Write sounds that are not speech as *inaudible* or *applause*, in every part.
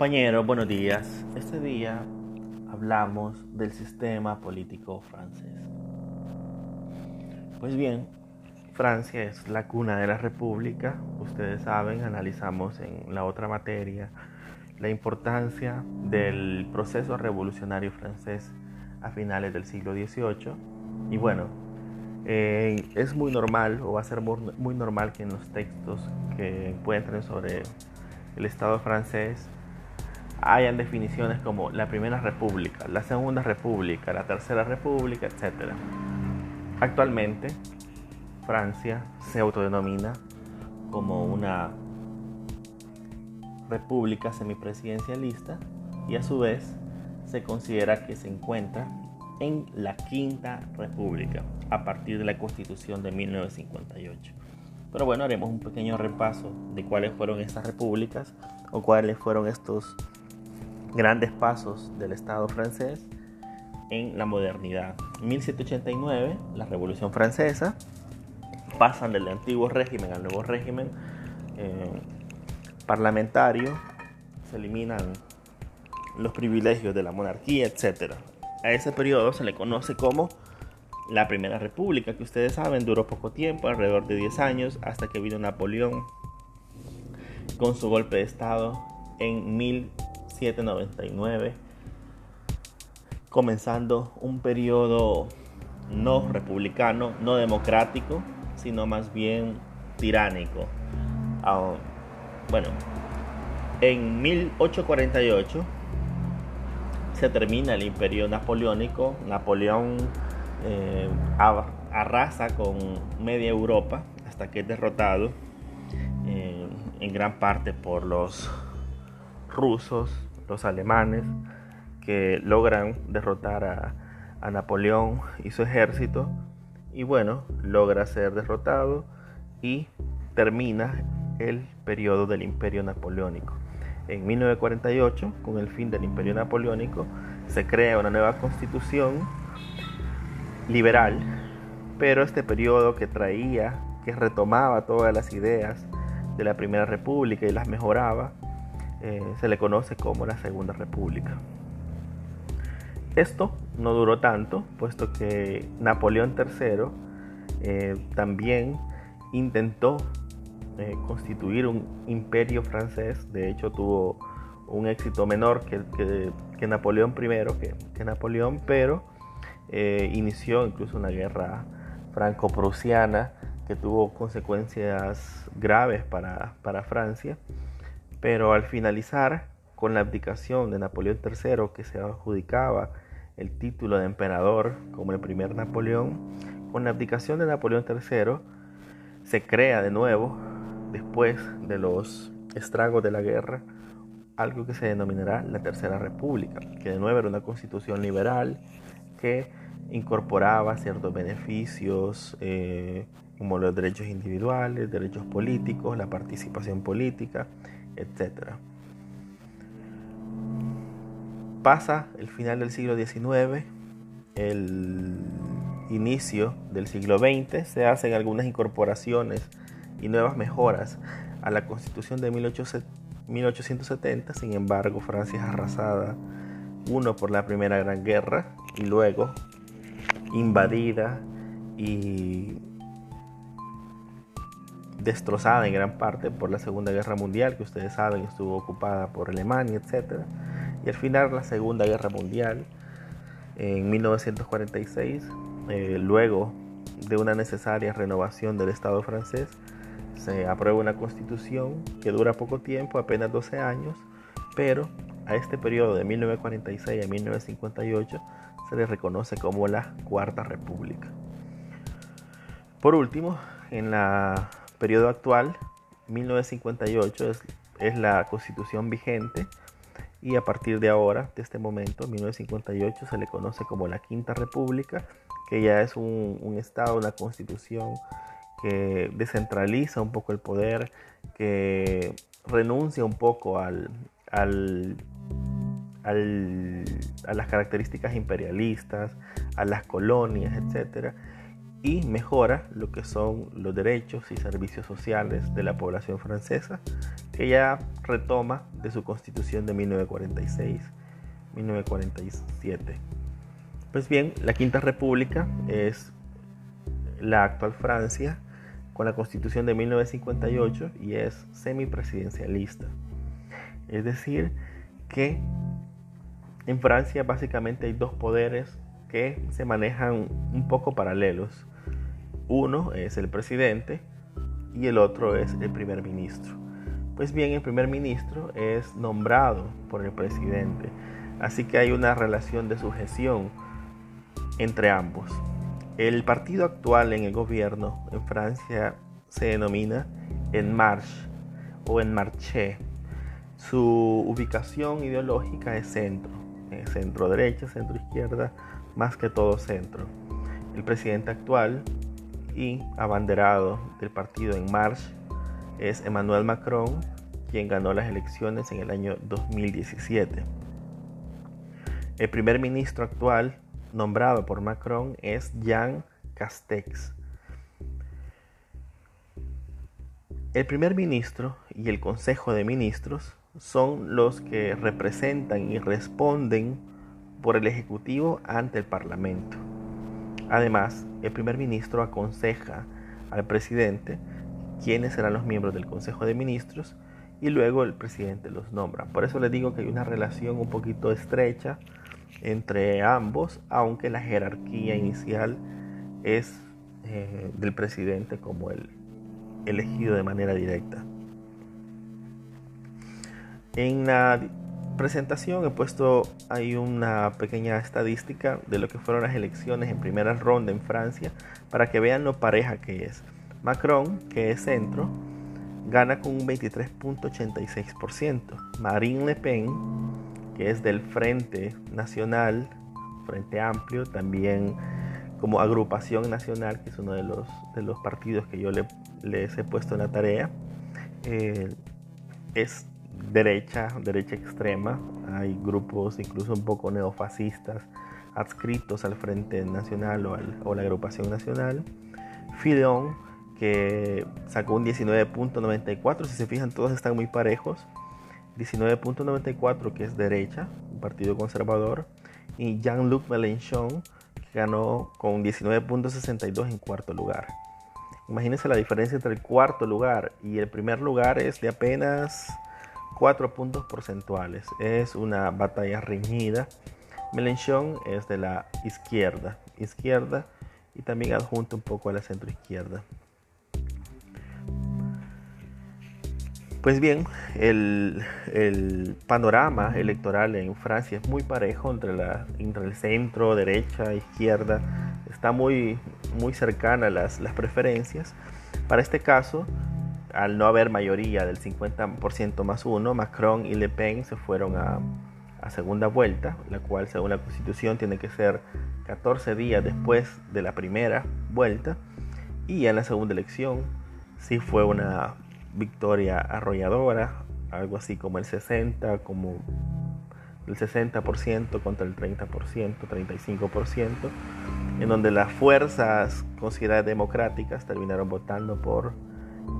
Compañeros, buenos días. Este día hablamos del sistema político francés. Pues bien, Francia es la cuna de la República. Ustedes saben, analizamos en la otra materia la importancia del proceso revolucionario francés a finales del siglo XVIII. Y bueno, eh, es muy normal o va a ser muy normal que en los textos que encuentren sobre el Estado francés hayan definiciones como la Primera República, la Segunda República, la Tercera República, etc. Actualmente, Francia se autodenomina como una república semipresidencialista y a su vez se considera que se encuentra en la Quinta República a partir de la Constitución de 1958. Pero bueno, haremos un pequeño repaso de cuáles fueron estas repúblicas o cuáles fueron estos grandes pasos del Estado francés en la modernidad. 1789, la Revolución Francesa, pasan del antiguo régimen al nuevo régimen eh, parlamentario, se eliminan los privilegios de la monarquía, etc. A ese periodo se le conoce como la Primera República, que ustedes saben duró poco tiempo, alrededor de 10 años, hasta que vino Napoleón con su golpe de Estado en 1799, comenzando un periodo no republicano, no democrático, sino más bien tiránico. Ah, bueno, en 1848 se termina el imperio napoleónico. Napoleón eh, arrasa con media Europa hasta que es derrotado eh, en gran parte por los rusos, los alemanes, que logran derrotar a, Napoleón y su ejército. Y bueno, logra ser derrotado y termina el periodo del imperio napoleónico. En 1948, con el fin del imperio napoleónico, se crea una nueva constitución liberal, pero este periodo que traía, que retomaba todas las ideas de la Primera República y las mejoraba, eh, se le conoce como la Segunda República. Esto no duró tanto, puesto que Napoleón III eh, también intentó eh, constituir un imperio francés, de hecho tuvo un éxito menor que, Napoleón I, que, Napoleón, pero inició incluso una guerra franco-prusiana que tuvo consecuencias graves para, Francia, pero al finalizar con la abdicación de Napoleón III, que se adjudicaba el título de emperador como el primer Napoleón, con la abdicación de Napoleón III se crea de nuevo, después de los estragos de la guerra, algo que se denominará la Tercera República, que de nuevo era una constitución liberal que incorporaba ciertos beneficios eh, como los derechos individuales, derechos políticos, la participación política, etc. Pasa el final del siglo XIX, el inicio del siglo XX, se hacen algunas incorporaciones y nuevas mejoras a la constitución de 1870, sin embargo Francia es arrasada, uno por la Primera Gran Guerra y luego invadida y destrozada en gran parte por la Segunda Guerra Mundial, que ustedes saben estuvo ocupada por Alemania, etc. Y al final la Segunda Guerra Mundial, en 1946, eh, luego de una necesaria renovación del Estado francés, se aprueba una constitución que dura poco tiempo, apenas 12 años, pero a este periodo de 1946 a 1958 se le reconoce como la Cuarta República. Por último, en la periodo actual, 1958 es, es la constitución vigente y a partir de ahora, de este momento, 1958, se le conoce como la Quinta República, que ya es un, un Estado, una constitución que descentraliza un poco el poder, que renuncia un poco al, al a las características imperialistas, a las colonias, etc. Y mejora lo que son los derechos y servicios sociales de la población francesa, que ya retoma de su constitución de 1946-1947. Pues bien, la Quinta República es la actual Francia con la constitución de 1958 y es semipresidencialista. Es decir, que en Francia básicamente hay dos poderes que se manejan un poco paralelos. Uno es el presidente y el otro es el primer ministro. Pues bien, el primer ministro es nombrado por el presidente, así que hay una relación de sujeción entre ambos. El partido actual en el gobierno en Francia se denomina En Marche o En Marché. Su ubicación ideológica es centro, centro derecha, centro izquierda, más que todo centro. El presidente actual y abanderado del partido En Marche es Emmanuel Macron, quien ganó las elecciones en el año 2017. El primer ministro actual nombrado por Macron es Jean Castex. El primer ministro y el Consejo de Ministros son los que representan y responden por el Ejecutivo ante el Parlamento. Además, el primer ministro aconseja al presidente quiénes serán los miembros del Consejo de Ministros y luego el presidente los nombra. Por eso les digo que hay una relación un poquito estrecha entre ambos, aunque la jerarquía inicial es eh, del presidente como el elegido de manera directa. En la presentación he puesto ahí una pequeña estadística de lo que fueron las elecciones en primera ronda en Francia para que vean lo pareja que es. Macron, que es centro, gana con un 23.86%. Marine Le Pen, que es del Frente Nacional, Frente Amplio, también como agrupación nacional, que es uno de los, de los partidos que yo le, les he puesto en la tarea, eh, es derecha, derecha extrema. Hay grupos incluso un poco neofascistas adscritos al Frente Nacional o, a la agrupación nacional. Fideon, que sacó un 19.94, si se fijan todos están muy parejos. 19.94 que es derecha, un partido conservador. Y Jean-Luc Mélenchon, que ganó con 19.62 en cuarto lugar. Imagínense la diferencia entre el cuarto lugar y el primer lugar es de apenas 4 puntos porcentuales. Es una batalla reñida. Mélenchon es de la izquierda, izquierda y también adjunto un poco a la centro izquierda. Pues bien, el, panorama electoral en Francia es muy parejo entre, la, entre el centro, derecha, izquierda. Está muy, muy cercana las, las preferencias. Para este caso, al no haber mayoría del 50% más uno, Macron y Le Pen se fueron a, a, segunda vuelta, la cual según la constitución tiene que ser 14 días después de la primera vuelta. Y en la segunda elección sí fue una victoria arrolladora, algo así como el 60, como el 60% contra el 30%, 35%, en donde las fuerzas consideradas democráticas terminaron votando por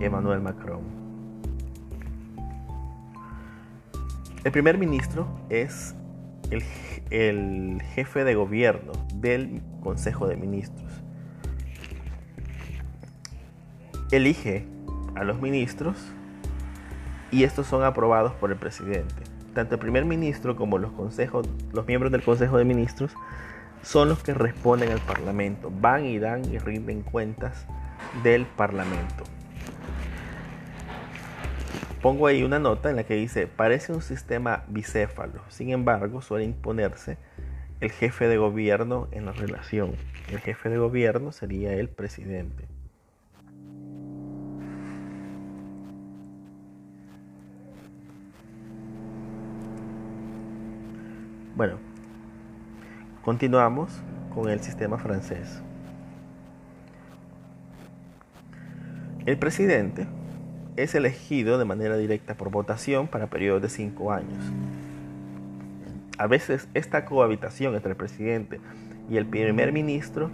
Emmanuel Macron. El primer ministro es el, jefe de gobierno del Consejo de Ministros. Elige a los ministros y estos son aprobados por el presidente. Tanto el primer ministro como los consejos, los miembros del Consejo de Ministros son los que responden al Parlamento, van y dan y rinden cuentas del Parlamento. Pongo ahí una nota en la que dice, parece un sistema bicéfalo, sin embargo suele imponerse el jefe de gobierno en la relación. El jefe de gobierno sería el presidente. Bueno, continuamos con el sistema francés. El presidente es elegido de manera directa por votación para periodos de cinco años. A veces esta cohabitación entre el presidente y el primer ministro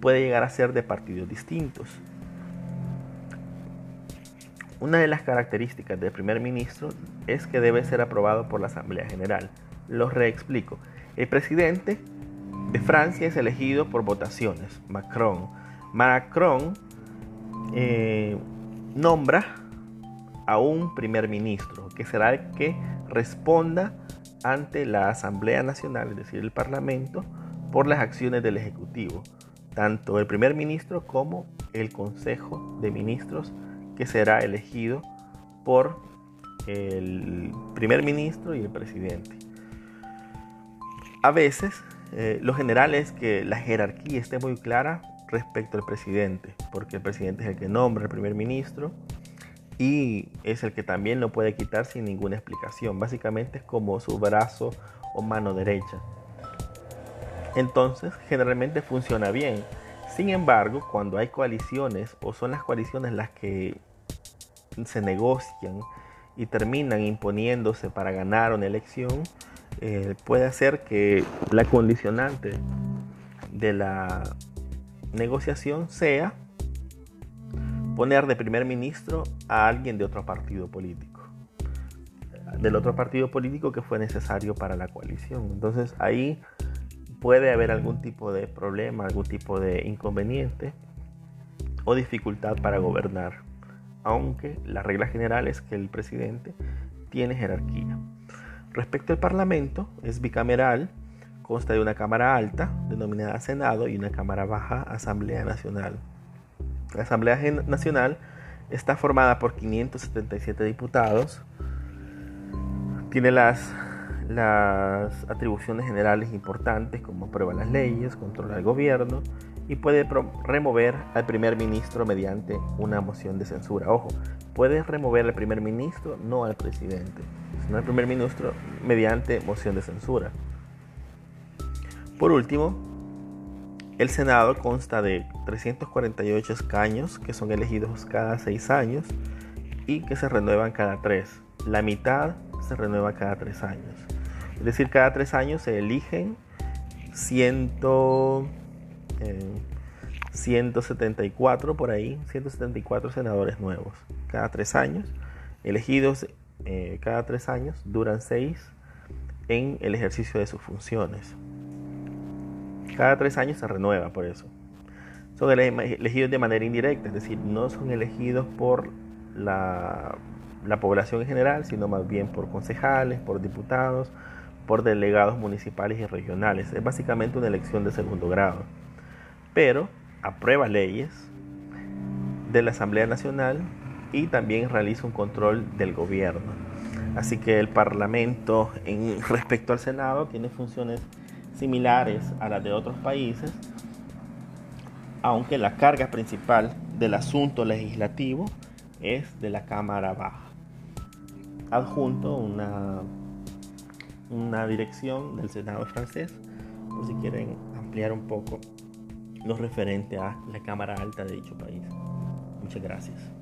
puede llegar a ser de partidos distintos. una de las características del primer ministro es que debe ser aprobado por la Asamblea General. Lo reexplico. El presidente de Francia es elegido por votaciones, Macron. Macron eh, nombra a un primer ministro, que será el que responda ante la Asamblea Nacional, es decir, el Parlamento, por las acciones del Ejecutivo, tanto el primer ministro como el Consejo de Ministros, que será elegido por el primer ministro y el presidente. A veces, eh, lo general es que la jerarquía esté muy clara respecto al presidente, porque el presidente es el que nombra al primer ministro y es el que también lo puede quitar sin ninguna explicación. Básicamente es como su brazo o mano derecha. Entonces, generalmente funciona bien. Sin embargo, cuando hay coaliciones o son las coaliciones las que se negocian y terminan imponiéndose para ganar una elección, eh, puede hacer que la condicionante de la negociación sea poner de primer ministro a alguien de otro partido político, del otro partido político que fue necesario para la coalición. Entonces ahí puede haber algún tipo de problema, algún tipo de inconveniente o dificultad para gobernar, aunque la regla general es que el presidente tiene jerarquía. Respecto al Parlamento, es bicameral, consta de una Cámara Alta, denominada Senado, y una Cámara Baja, Asamblea Nacional. La Asamblea Nacional está formada por 577 diputados, tiene las, atribuciones generales importantes como aprueba las leyes, controla el gobierno y puede remover al primer ministro mediante una moción de censura. Ojo, puede remover al primer ministro, no al presidente, sino al primer ministro mediante moción de censura. Por último, el Senado consta de 348 escaños que son elegidos cada seis años y que se renuevan cada tres. La mitad se renueva cada tres años. Es decir, cada tres años se eligen 174 eh, por ahí, 174 senadores nuevos. Cada tres años, elegidos eh, cada tres años, duran seis en el ejercicio de sus funciones. Cada tres años se renueva por eso. Son elegidos de manera indirecta, es decir, no son elegidos por la, población en general, sino más bien por concejales, por diputados, por delegados municipales y regionales. Es básicamente una elección de segundo grado. Pero aprueba leyes de la Asamblea Nacional y también realiza un control del gobierno. Así que el Parlamento en *laughs* respecto al Senado tiene funciones similares a las de otros países, aunque la carga principal del asunto legislativo es de la Cámara Baja. Adjunto una, una dirección del Senado francés, por si quieren ampliar un poco lo referente a la Cámara Alta de dicho país. Muchas gracias.